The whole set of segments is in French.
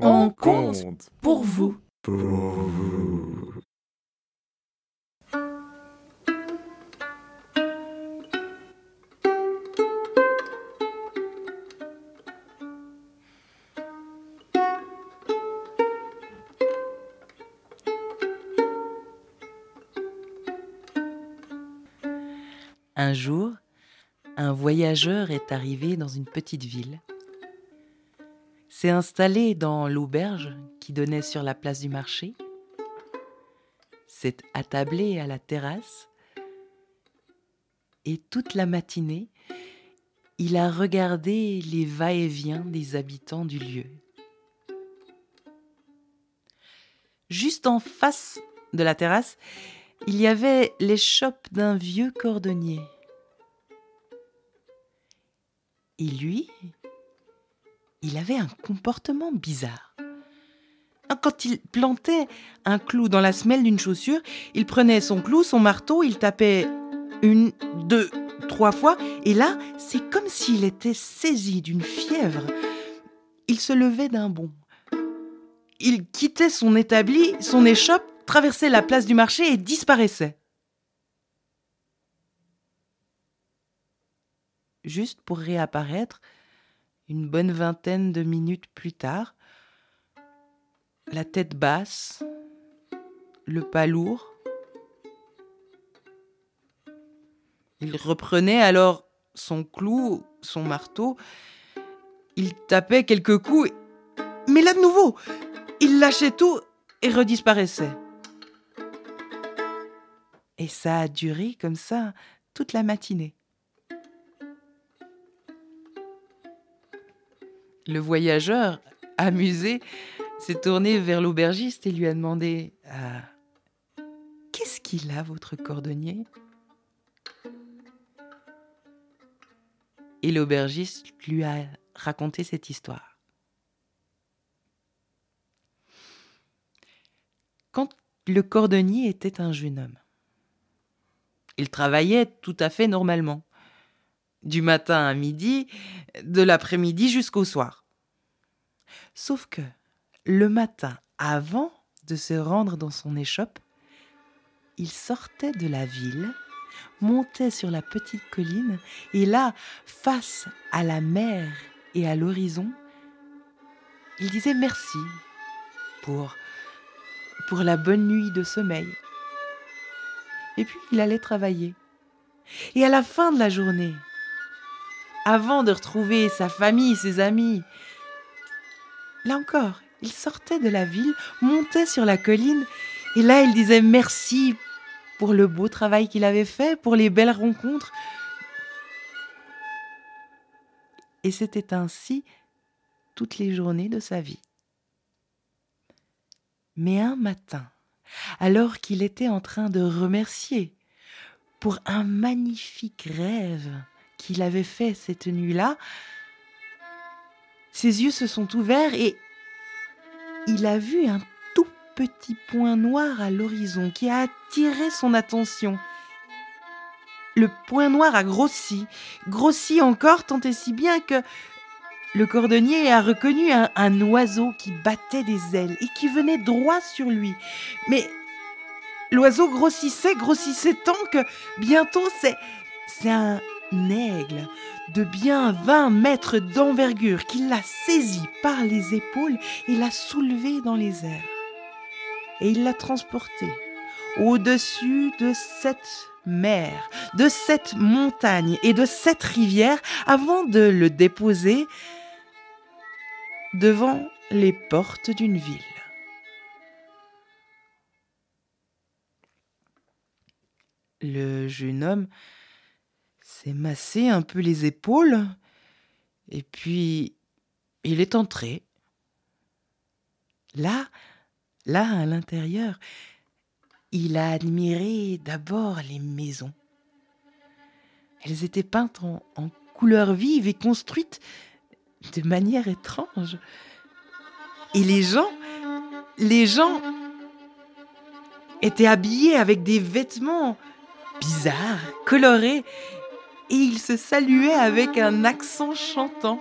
On compte pour vous. Pour vous. Un jour, un voyageur est arrivé dans une petite ville. Installé dans l'auberge qui donnait sur la place du marché. S'est attablé à la terrasse. Et toute la matinée, il a regardé les va-et-vient des habitants du lieu. Juste en face de la terrasse, il y avait l'échoppe d'un vieux cordonnier. Et lui, il avait un comportement bizarre. Quand il plantait un clou dans la semelle d'une chaussure, il prenait son clou, son marteau, il tapait une, deux, trois fois, et là, c'est comme s'il était saisi d'une fièvre. Il se levait d'un bond. Il quittait son établi, son échoppe, traversait la place du marché et disparaissait. Juste pour réapparaître une bonne vingtaine de minutes plus tard, la tête basse, le pas lourd. Il reprenait alors son clou, son marteau, il tapait quelques coups, mais là de nouveau, il lâchait tout et redisparaissait. Et ça a duré comme ça toute la matinée. Le voyageur, amusé, s'est tourné vers l'aubergiste et lui a demandé ah, Qu'est-ce qu'il a, votre cordonnier? Et l'aubergiste lui a raconté cette histoire. Quand le cordonnier était un jeune homme, il travaillait tout à fait normalement du matin à midi, de l'après-midi jusqu'au soir. Sauf que le matin, avant de se rendre dans son échoppe, il sortait de la ville, montait sur la petite colline, et là, face à la mer et à l'horizon, il disait merci pour, pour la bonne nuit de sommeil. Et puis il allait travailler. Et à la fin de la journée, avant de retrouver sa famille, ses amis. Là encore, il sortait de la ville, montait sur la colline, et là il disait merci pour le beau travail qu'il avait fait, pour les belles rencontres. Et c'était ainsi toutes les journées de sa vie. Mais un matin, alors qu'il était en train de remercier pour un magnifique rêve, qu'il avait fait cette nuit-là, ses yeux se sont ouverts et il a vu un tout petit point noir à l'horizon qui a attiré son attention. Le point noir a grossi, grossi encore tant et si bien que le cordonnier a reconnu un, oiseau qui battait des ailes et qui venait droit sur lui. Mais l'oiseau grossissait, grossissait tant que bientôt c'est un, aigle de bien vingt mètres d'envergure qui l'a saisi par les épaules et l'a soulevé dans les airs. Et il l'a transporté au-dessus de cette mer, de cette montagne et de cette rivière avant de le déposer devant les portes d'une ville. Le jeune homme massé un peu les épaules, et puis il est entré. Là, là, à l'intérieur, il a admiré d'abord les maisons. Elles étaient peintes en, en couleurs vives et construites de manière étrange. Et les gens, les gens étaient habillés avec des vêtements bizarres, colorés, et ils se saluaient avec un accent chantant.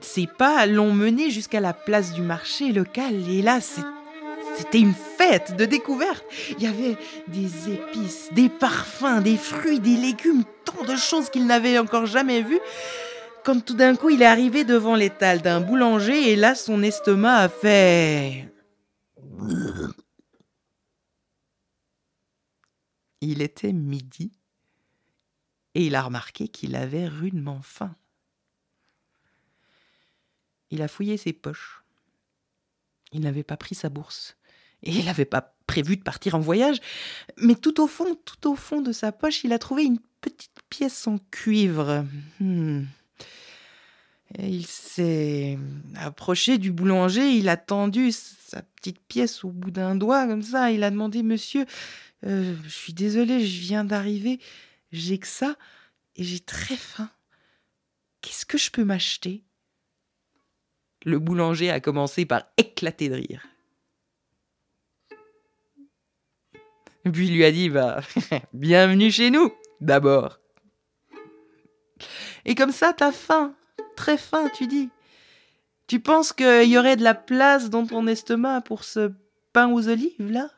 Ses pas l'ont mené jusqu'à la place du marché local et là, c'était une fête de découverte. Il y avait des épices, des parfums, des fruits, des légumes, tant de choses qu'il n'avait encore jamais vues. Quand tout d'un coup il est arrivé devant l'étal d'un boulanger et là son estomac a fait... Il était midi et il a remarqué qu'il avait rudement faim. Il a fouillé ses poches. Il n'avait pas pris sa bourse et il n'avait pas prévu de partir en voyage, mais tout au fond, tout au fond de sa poche, il a trouvé une petite pièce en cuivre. Hmm. il s'est approché du boulanger, il a tendu sa petite pièce au bout d'un doigt, comme ça. Il a demandé Monsieur, euh, je suis désolé, je viens d'arriver, j'ai que ça et j'ai très faim. Qu'est-ce que je peux m'acheter? Le boulanger a commencé par éclater de rire. Puis il lui a dit bah, Bienvenue chez nous, d'abord. Et comme ça, t'as faim, très faim, tu dis. Tu penses qu'il y aurait de la place dans ton estomac pour ce pain aux olives, là?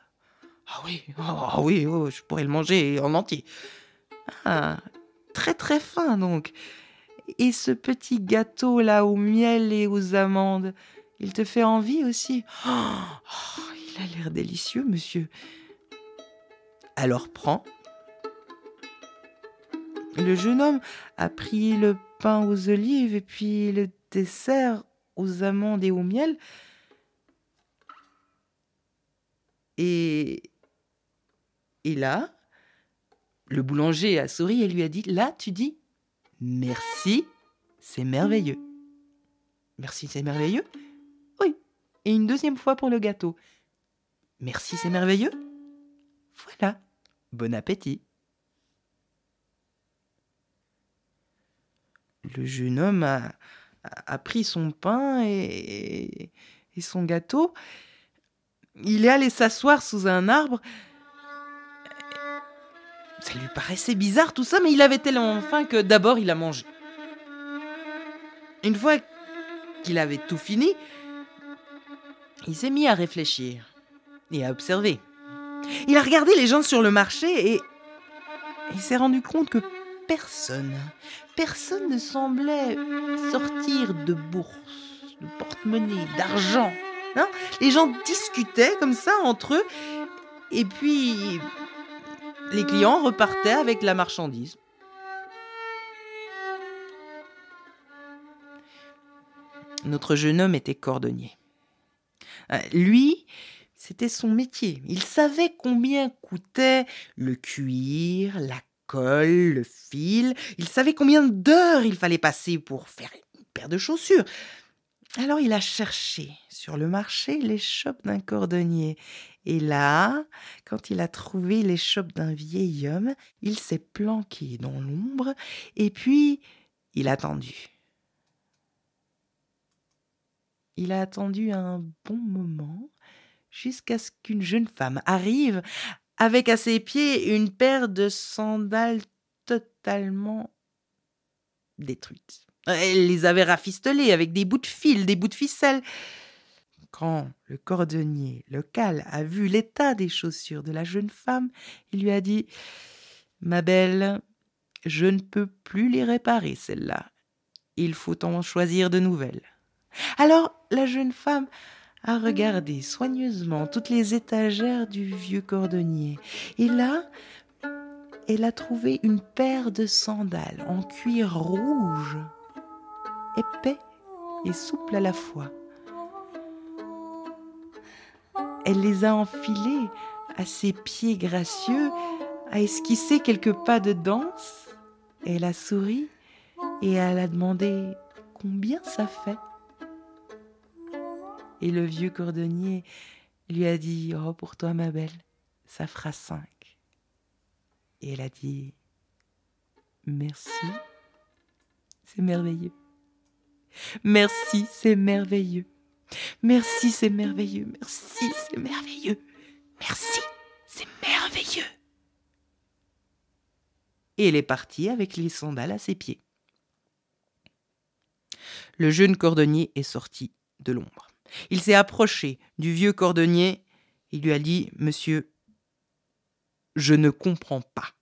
Ah oui, oh, oui, oh, je pourrais le manger en entier. Ah, très très fin donc. Et ce petit gâteau là au miel et aux amandes, il te fait envie aussi? Oh, Il a l'air délicieux, monsieur. Alors prends. Le jeune homme a pris le pain aux olives et puis le dessert aux amandes et au miel. Et et là, le boulanger a souri et lui a dit Là, tu dis Merci, c'est merveilleux. Merci, c'est merveilleux? Oui. Et une deuxième fois pour le gâteau. Merci, c'est merveilleux? Voilà. Bon appétit. Le jeune homme a, pris son pain et son gâteau. Il est allé s'asseoir sous un arbre ça lui paraissait bizarre tout ça, mais il avait tellement faim que d'abord il a mangé. Une fois qu'il avait tout fini, il s'est mis à réfléchir et à observer. Il a regardé les gens sur le marché et il s'est rendu compte que personne, personne ne semblait sortir de bourse, de porte-monnaie, d'argent. Hein. les gens discutaient comme ça entre eux et puis les clients repartaient avec la marchandise. Notre jeune homme était cordonnier. Euh, lui, c'était son métier. Il savait combien coûtait le cuir, la colle, le fil. Il savait combien d'heures il fallait passer pour faire une paire de chaussures. Alors il a cherché sur le marché l'échoppe d'un cordonnier. Et là, quand il a trouvé l'échoppe d'un vieil homme, il s'est planqué dans l'ombre et puis il a attendu. Il a attendu un bon moment jusqu'à ce qu'une jeune femme arrive avec à ses pieds une paire de sandales totalement détruites. Elle les avait rafistolés avec des bouts de fil, des bouts de ficelle. Quand le cordonnier local a vu l'état des chaussures de la jeune femme, il lui a dit Ma belle, je ne peux plus les réparer, celles-là. Il faut en choisir de nouvelles. Alors la jeune femme a regardé soigneusement toutes les étagères du vieux cordonnier. Et là, elle a trouvé une paire de sandales en cuir rouge épais et souple à la fois. Elle les a enfilés à ses pieds gracieux, a esquissé quelques pas de danse. Elle a souri et elle a demandé combien ça fait. Et le vieux cordonnier lui a dit Oh, pour toi, ma belle, ça fera cinq. Et elle a dit Merci, c'est merveilleux. Merci, c'est merveilleux. Merci, c'est merveilleux. Merci, c'est merveilleux. Merci, c'est merveilleux. Et elle est partie avec les sandales à ses pieds. Le jeune cordonnier est sorti de l'ombre. Il s'est approché du vieux cordonnier. Il lui a dit Monsieur, je ne comprends pas.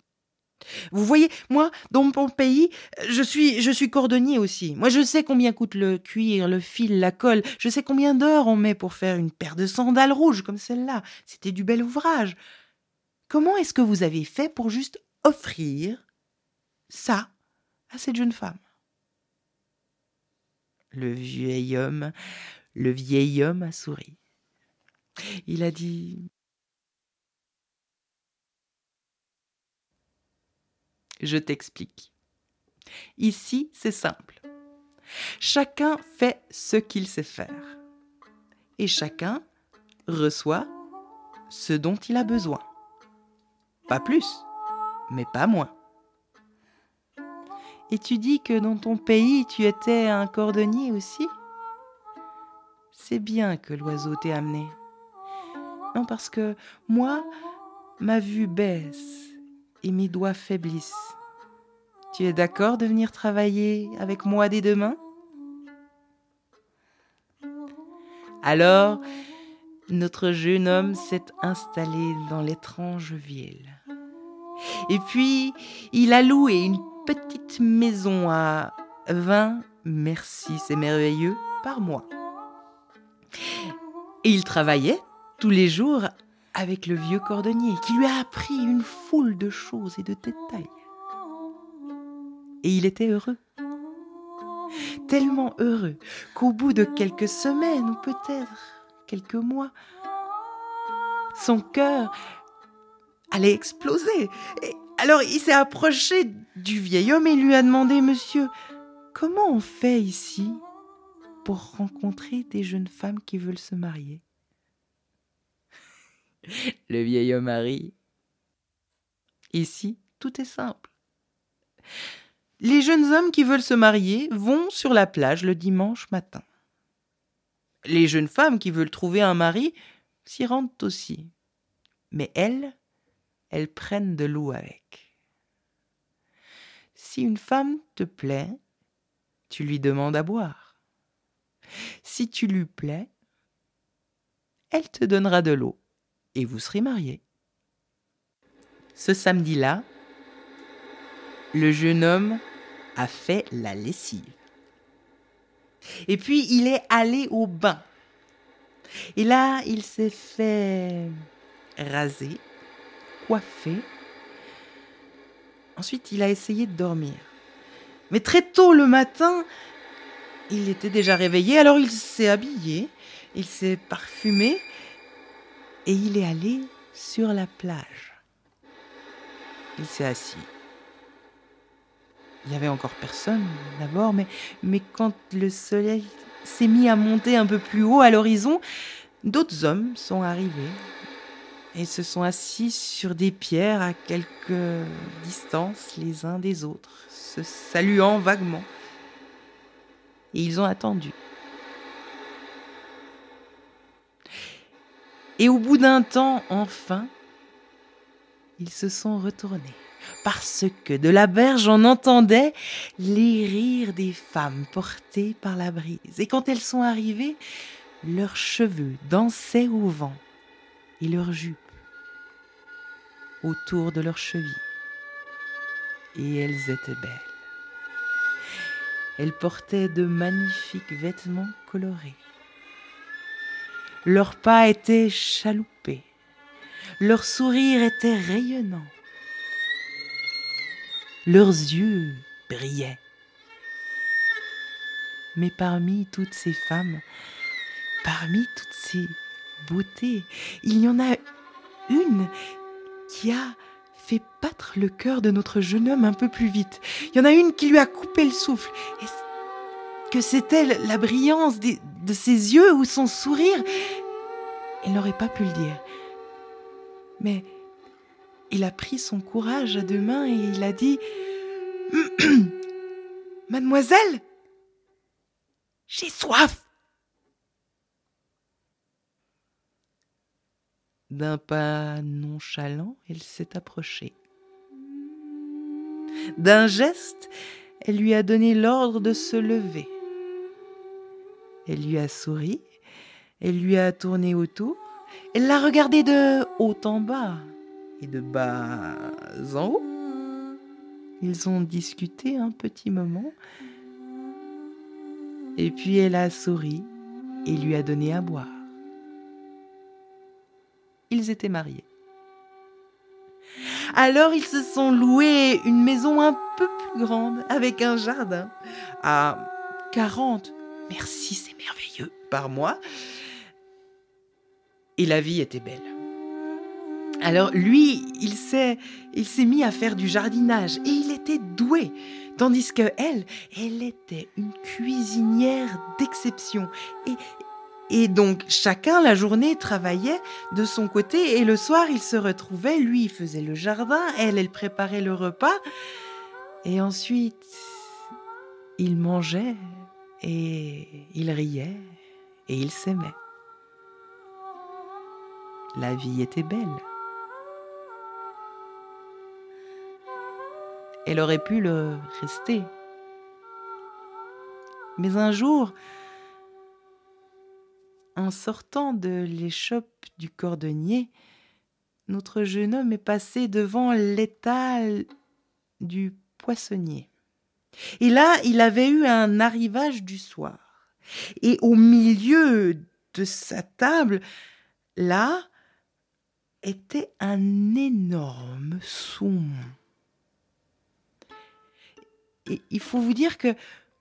Vous voyez, moi, dans mon pays, je suis, je suis cordonnier aussi. Moi, je sais combien coûte le cuir, le fil, la colle. Je sais combien d'heures on met pour faire une paire de sandales rouges comme celle-là. C'était du bel ouvrage. Comment est-ce que vous avez fait pour juste offrir ça à cette jeune femme? Le vieil homme, le vieil homme a souri. Il a dit Je t'explique. Ici, c'est simple. Chacun fait ce qu'il sait faire. Et chacun reçoit ce dont il a besoin. Pas plus, mais pas moins. Et tu dis que dans ton pays, tu étais un cordonnier aussi? C'est bien que l'oiseau t'ait amené. Non, parce que moi, ma vue baisse et mes doigts faiblissent. Tu es d'accord de venir travailler avec moi dès demain? Alors, notre jeune homme s'est installé dans l'étrange ville. Et puis, il a loué une petite maison à 20, merci, c'est merveilleux, par mois. Et il travaillait tous les jours avec le vieux cordonnier qui lui a appris une foule de choses et de détails. Et il était heureux. Tellement heureux qu'au bout de quelques semaines ou peut-être quelques mois, son cœur allait exploser. Alors il s'est approché du vieil homme et lui a demandé, Monsieur, comment on fait ici pour rencontrer des jeunes femmes qui veulent se marier? Le vieil homme a ri. Ici, tout est simple. Les jeunes hommes qui veulent se marier vont sur la plage le dimanche matin. Les jeunes femmes qui veulent trouver un mari s'y rendent aussi. Mais elles, elles prennent de l'eau avec. Si une femme te plaît, tu lui demandes à boire. Si tu lui plais, elle te donnera de l'eau et vous serez mariés. Ce samedi-là, le jeune homme a fait la lessive. Et puis il est allé au bain. Et là, il s'est fait raser, coiffer. Ensuite, il a essayé de dormir. Mais très tôt le matin, il était déjà réveillé, alors il s'est habillé, il s'est parfumé et il est allé sur la plage. Il s'est assis. Il n'y avait encore personne d'abord, mais, mais quand le soleil s'est mis à monter un peu plus haut à l'horizon, d'autres hommes sont arrivés et se sont assis sur des pierres à quelque distance les uns des autres, se saluant vaguement. Et ils ont attendu. Et au bout d'un temps, enfin, ils se sont retournés, parce que de la berge on entendait les rires des femmes portées par la brise. Et quand elles sont arrivées, leurs cheveux dansaient au vent et leurs jupes autour de leurs chevilles. Et elles étaient belles. Elles portaient de magnifiques vêtements colorés. Leurs pas étaient chaloupés, leur sourire était rayonnant, leurs yeux brillaient. Mais parmi toutes ces femmes, parmi toutes ces beautés, il y en a une qui a fait battre le cœur de notre jeune homme un peu plus vite. Il y en a une qui lui a coupé le souffle. Que c'était la brillance de ses yeux ou son sourire. Il n'aurait pas pu le dire. Mais il a pris son courage à deux mains et il a dit Mademoiselle, j'ai soif. D'un pas nonchalant, elle s'est approchée. D'un geste, elle lui a donné l'ordre de se lever. Elle lui a souri, elle lui a tourné autour, elle l'a regardé de haut en bas et de bas en haut. Ils ont discuté un petit moment, et puis elle a souri et lui a donné à boire. Ils étaient mariés. Alors ils se sont loués une maison un peu plus grande, avec un jardin, à 40, merci c'est merveilleux, par mois. Et la vie était belle. Alors lui, il s'est, il s'est mis à faire du jardinage et il était doué, tandis que elle, elle était une cuisinière d'exception. Et et donc chacun la journée travaillait de son côté et le soir il se retrouvait, lui il faisait le jardin, elle elle préparait le repas. Et ensuite il mangeait et il riait et il s'aimait. La vie était belle. Elle aurait pu le rester. Mais un jour, en sortant de l'échoppe du cordonnier, notre jeune homme est passé devant l'étal du poissonnier. Et là, il avait eu un arrivage du soir. Et au milieu de sa table, là, était un énorme saumon. Et il faut vous dire que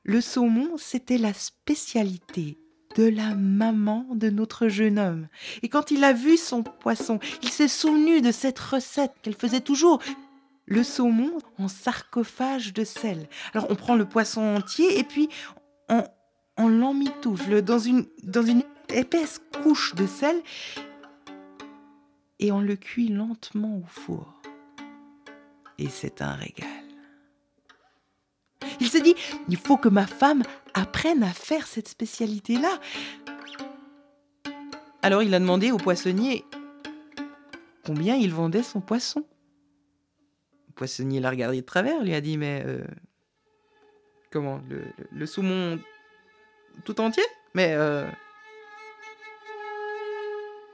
le saumon, c'était la spécialité de la maman de notre jeune homme. Et quand il a vu son poisson, il s'est souvenu de cette recette qu'elle faisait toujours. Le saumon en sarcophage de sel. Alors on prend le poisson entier et puis on, on dans une, dans une épaisse couche de sel et on le cuit lentement au four. Et c'est un régal. Il s'est dit, il faut que ma femme apprenne à faire cette spécialité-là. Alors il a demandé au poissonnier combien il vendait son poisson. Le poissonnier l'a regardé de travers, lui a dit, mais euh, comment, le, saumon tout entier? Mais euh,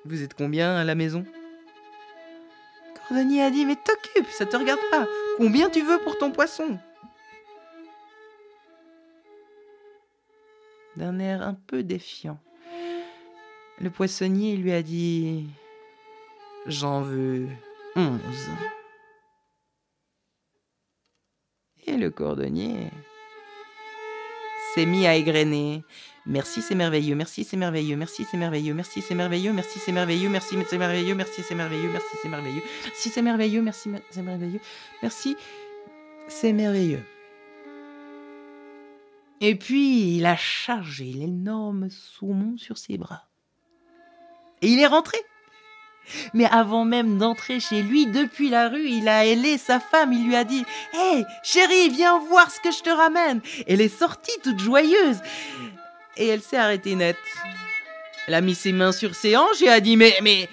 vous êtes combien à la maison? Cordonnier a dit, mais t'occupe, ça te regarde pas. Combien tu veux pour ton poisson? D'un air un peu défiant. Le poissonnier lui a dit J'en veux onze. Le cordonnier s'est mis à égrener. Merci, c'est merveilleux, merci, c'est merveilleux, merci, c'est merveilleux, merci, c'est merveilleux, merci, c'est merveilleux, merci, c'est merveilleux, merci, c'est merveilleux, merci, c'est merveilleux, merci, c'est merveilleux, merci, c'est merveilleux, merci, c'est merveilleux. Et puis il a chargé l'énorme saumon sur ses bras. Et il est rentré. Mais avant même d'entrer chez lui, depuis la rue, il a ailé sa femme. Il lui a dit Hé, chérie, viens voir ce que je te ramène. Elle est sortie toute joyeuse. Et elle s'est arrêtée net. Elle a mis ses mains sur ses hanches et a dit Mais, mais,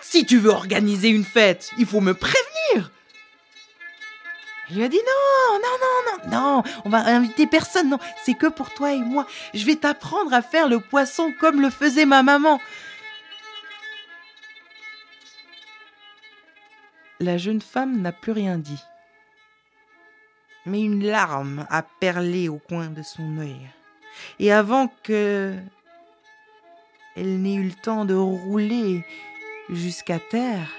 si tu veux organiser une fête, il faut me prévenir. Il lui a dit non, non, non, non, non, on va inviter personne, non, c'est que pour toi et moi. Je vais t'apprendre à faire le poisson comme le faisait ma maman. La jeune femme n'a plus rien dit. Mais une larme a perlé au coin de son œil. Et avant que elle n'ait eu le temps de rouler jusqu'à terre,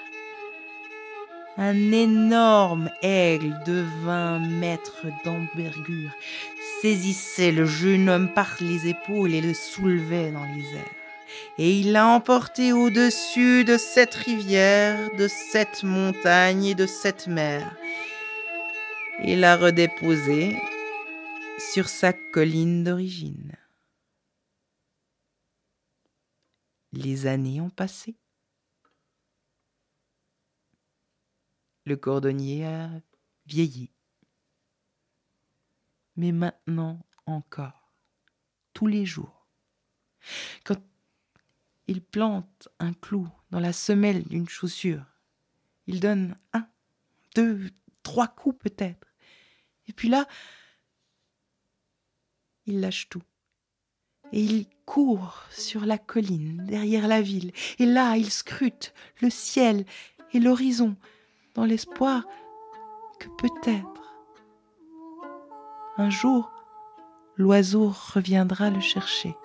un énorme aigle de vingt mètres d'envergure saisissait le jeune homme par les épaules et le soulevait dans les airs. Et il l'a emporté au-dessus de cette rivière, de cette montagne et de cette mer. Et l'a redéposé sur sa colline d'origine. Les années ont passé. le cordonnier a vieilli. Mais maintenant encore, tous les jours, quand il plante un clou dans la semelle d'une chaussure, il donne un, deux, trois coups peut-être. Et puis là, il lâche tout. et il court sur la colline derrière la ville, et là il scrute le ciel et l'horizon dans l'espoir que peut-être un jour l'oiseau reviendra le chercher.